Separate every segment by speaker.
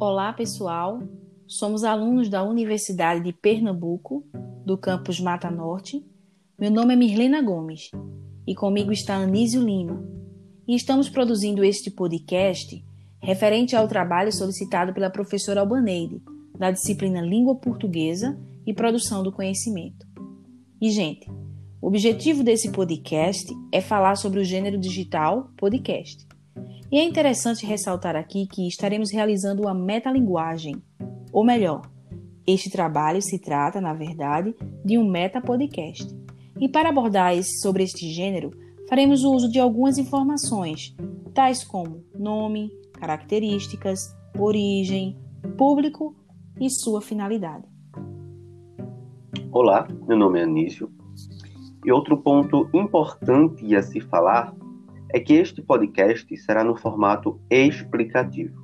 Speaker 1: Olá, pessoal. Somos alunos da Universidade de Pernambuco, do campus Mata Norte. Meu nome é Mirlena Gomes e comigo está Anísio Lima. E estamos produzindo este podcast referente ao trabalho solicitado pela professora Albaneide, da disciplina Língua Portuguesa e Produção do Conhecimento. E, gente, o objetivo desse podcast é falar sobre o gênero digital podcast. E é interessante ressaltar aqui que estaremos realizando uma metalinguagem, ou melhor, este trabalho se trata, na verdade, de um meta-podcast. E para abordar esse, sobre este gênero, faremos uso de algumas informações, tais como nome, características, origem, público e sua finalidade.
Speaker 2: Olá, meu nome é Anísio. E outro ponto importante a se falar é que este podcast será no formato explicativo.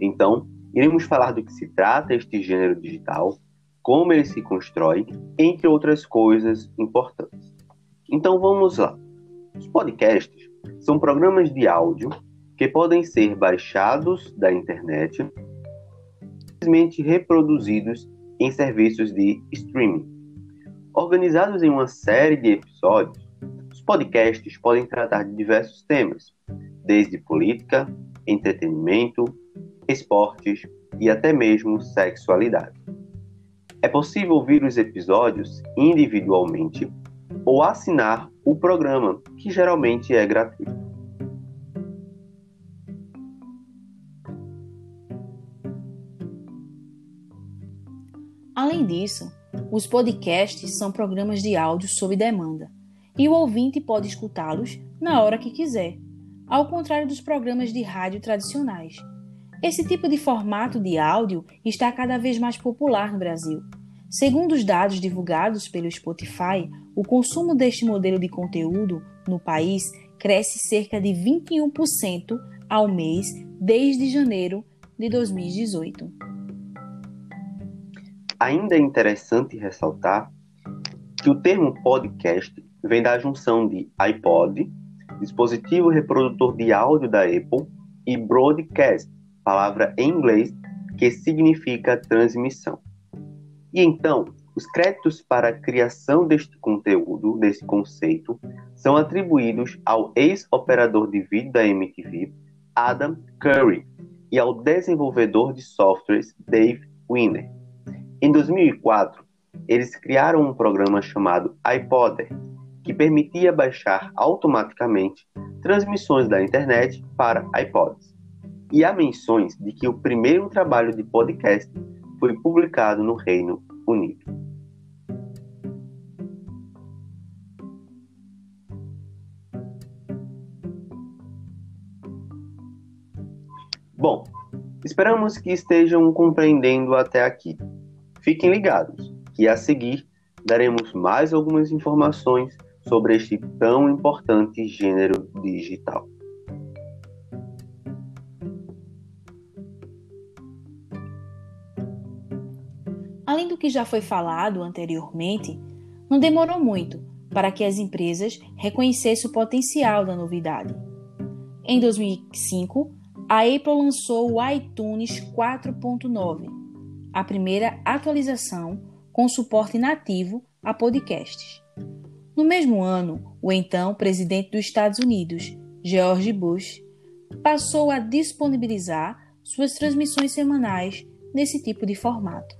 Speaker 2: Então, iremos falar do que se trata este gênero digital, como ele se constrói, entre outras coisas importantes. Então vamos lá. Os podcasts são programas de áudio que podem ser baixados da internet simplesmente reproduzidos em serviços de streaming. Organizados em uma série de episódios, podcasts podem tratar de diversos temas, desde política, entretenimento, esportes e até mesmo sexualidade. É possível ouvir os episódios individualmente ou assinar o programa, que geralmente é gratuito.
Speaker 1: Além disso, os podcasts são programas de áudio sob demanda e o ouvinte pode escutá-los na hora que quiser, ao contrário dos programas de rádio tradicionais. Esse tipo de formato de áudio está cada vez mais popular no Brasil. Segundo os dados divulgados pelo Spotify, o consumo deste modelo de conteúdo no país cresce cerca de 21% ao mês desde janeiro de 2018.
Speaker 2: Ainda é interessante ressaltar que o termo podcast vem da junção de iPod, dispositivo reprodutor de áudio da Apple, e broadcast, palavra em inglês que significa transmissão. E então, os créditos para a criação deste conteúdo, desse conceito, são atribuídos ao ex-operador de vídeo da MTV, Adam Curry, e ao desenvolvedor de softwares Dave Winner. Em 2004, eles criaram um programa chamado iPodder, que permitia baixar automaticamente transmissões da internet para iPods. E há menções de que o primeiro trabalho de podcast foi publicado no Reino Unido. Bom, esperamos que estejam compreendendo até aqui. Fiquem ligados, que a seguir daremos mais algumas informações sobre este tão importante gênero digital.
Speaker 1: Além do que já foi falado anteriormente, não demorou muito para que as empresas reconhecessem o potencial da novidade. Em 2005, a Apple lançou o iTunes 4.9, a primeira atualização com suporte nativo a podcasts. No mesmo ano, o então presidente dos Estados Unidos, George Bush, passou a disponibilizar suas transmissões semanais nesse tipo de formato.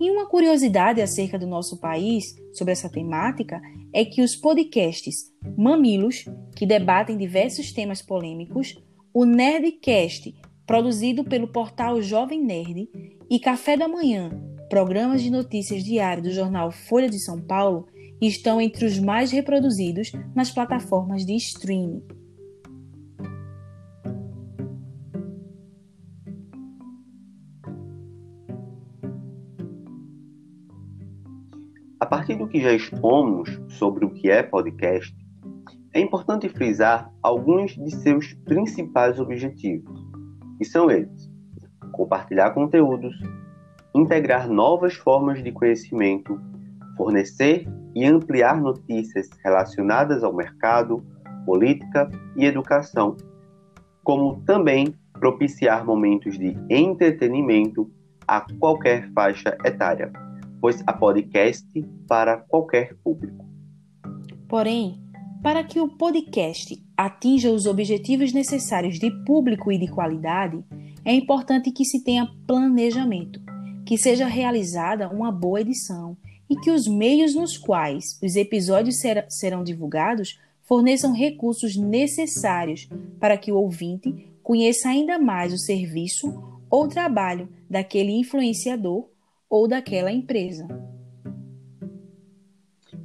Speaker 1: E uma curiosidade acerca do nosso país sobre essa temática é que os podcasts Mamilos, que debatem diversos temas polêmicos, o Nerdcast, produzido pelo portal Jovem Nerd, e Café da Manhã, programas de notícias diário do jornal Folha de São Paulo, estão entre os mais reproduzidos nas plataformas de streaming.
Speaker 2: A partir do que já expomos sobre o que é podcast, é importante frisar alguns de seus principais objetivos, e são eles: compartilhar conteúdos, integrar novas formas de conhecimento, fornecer e ampliar notícias relacionadas ao mercado, política e educação, como também propiciar momentos de entretenimento a qualquer faixa etária, pois há podcast para qualquer público.
Speaker 1: Porém, para que o podcast atinja os objetivos necessários de público e de qualidade, é importante que se tenha planejamento, que seja realizada uma boa edição e que os meios nos quais os episódios ser, serão divulgados forneçam recursos necessários para que o ouvinte conheça ainda mais o serviço ou trabalho daquele influenciador ou daquela empresa.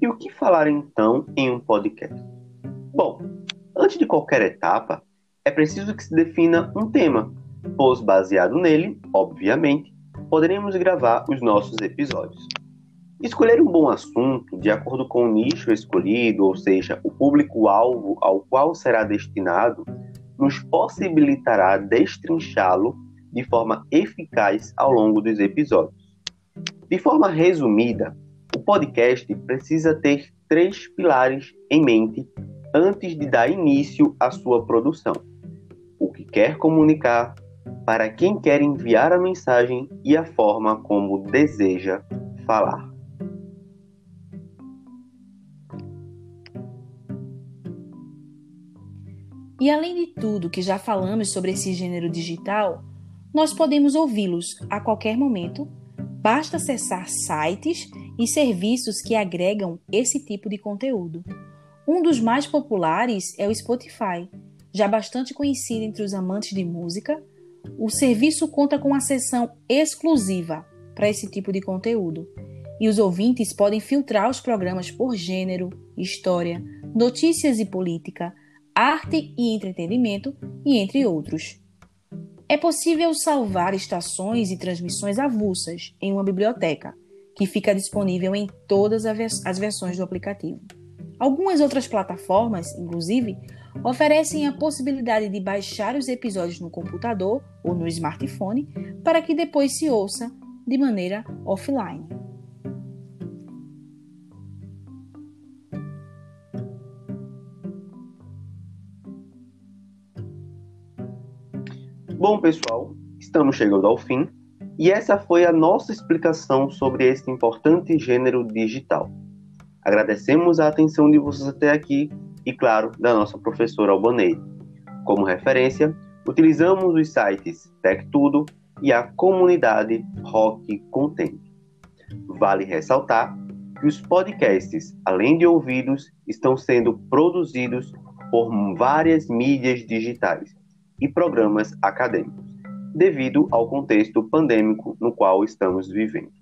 Speaker 2: E o que falar então em um podcast? Bom, antes de qualquer etapa, é preciso que se defina um tema, pois baseado nele, obviamente, poderemos gravar os nossos episódios. Escolher um bom assunto de acordo com o nicho escolhido, ou seja, o público-alvo ao qual será destinado, nos possibilitará destrinchá-lo de forma eficaz ao longo dos episódios. De forma resumida, o podcast precisa ter três pilares em mente antes de dar início à sua produção: o que quer comunicar, para quem quer enviar a mensagem e a forma como deseja falar.
Speaker 1: E além de tudo que já falamos sobre esse gênero digital, nós podemos ouvi-los a qualquer momento. Basta acessar sites e serviços que agregam esse tipo de conteúdo. Um dos mais populares é o Spotify, já bastante conhecido entre os amantes de música. O serviço conta com uma seção exclusiva para esse tipo de conteúdo, e os ouvintes podem filtrar os programas por gênero, história, notícias e política, arte e entretenimento, e entre outros. É possível salvar estações e transmissões avulsas em uma biblioteca, que fica disponível em todas as versões do aplicativo. Algumas outras plataformas, inclusive, oferecem a possibilidade de baixar os episódios no computador ou no smartphone para que depois se ouça de maneira offline.
Speaker 2: Bom, pessoal, estamos chegando ao fim e essa foi a nossa explicação sobre este importante gênero digital. Agradecemos a atenção de vocês até aqui e, claro, da nossa professora Albanei. Como referência, utilizamos os sites TecTudo e a comunidade Rock Content. Vale ressaltar que os podcasts, além de ouvidos, estão sendo produzidos por várias mídias digitais e programas acadêmicos, devido ao contexto pandêmico no qual estamos vivendo.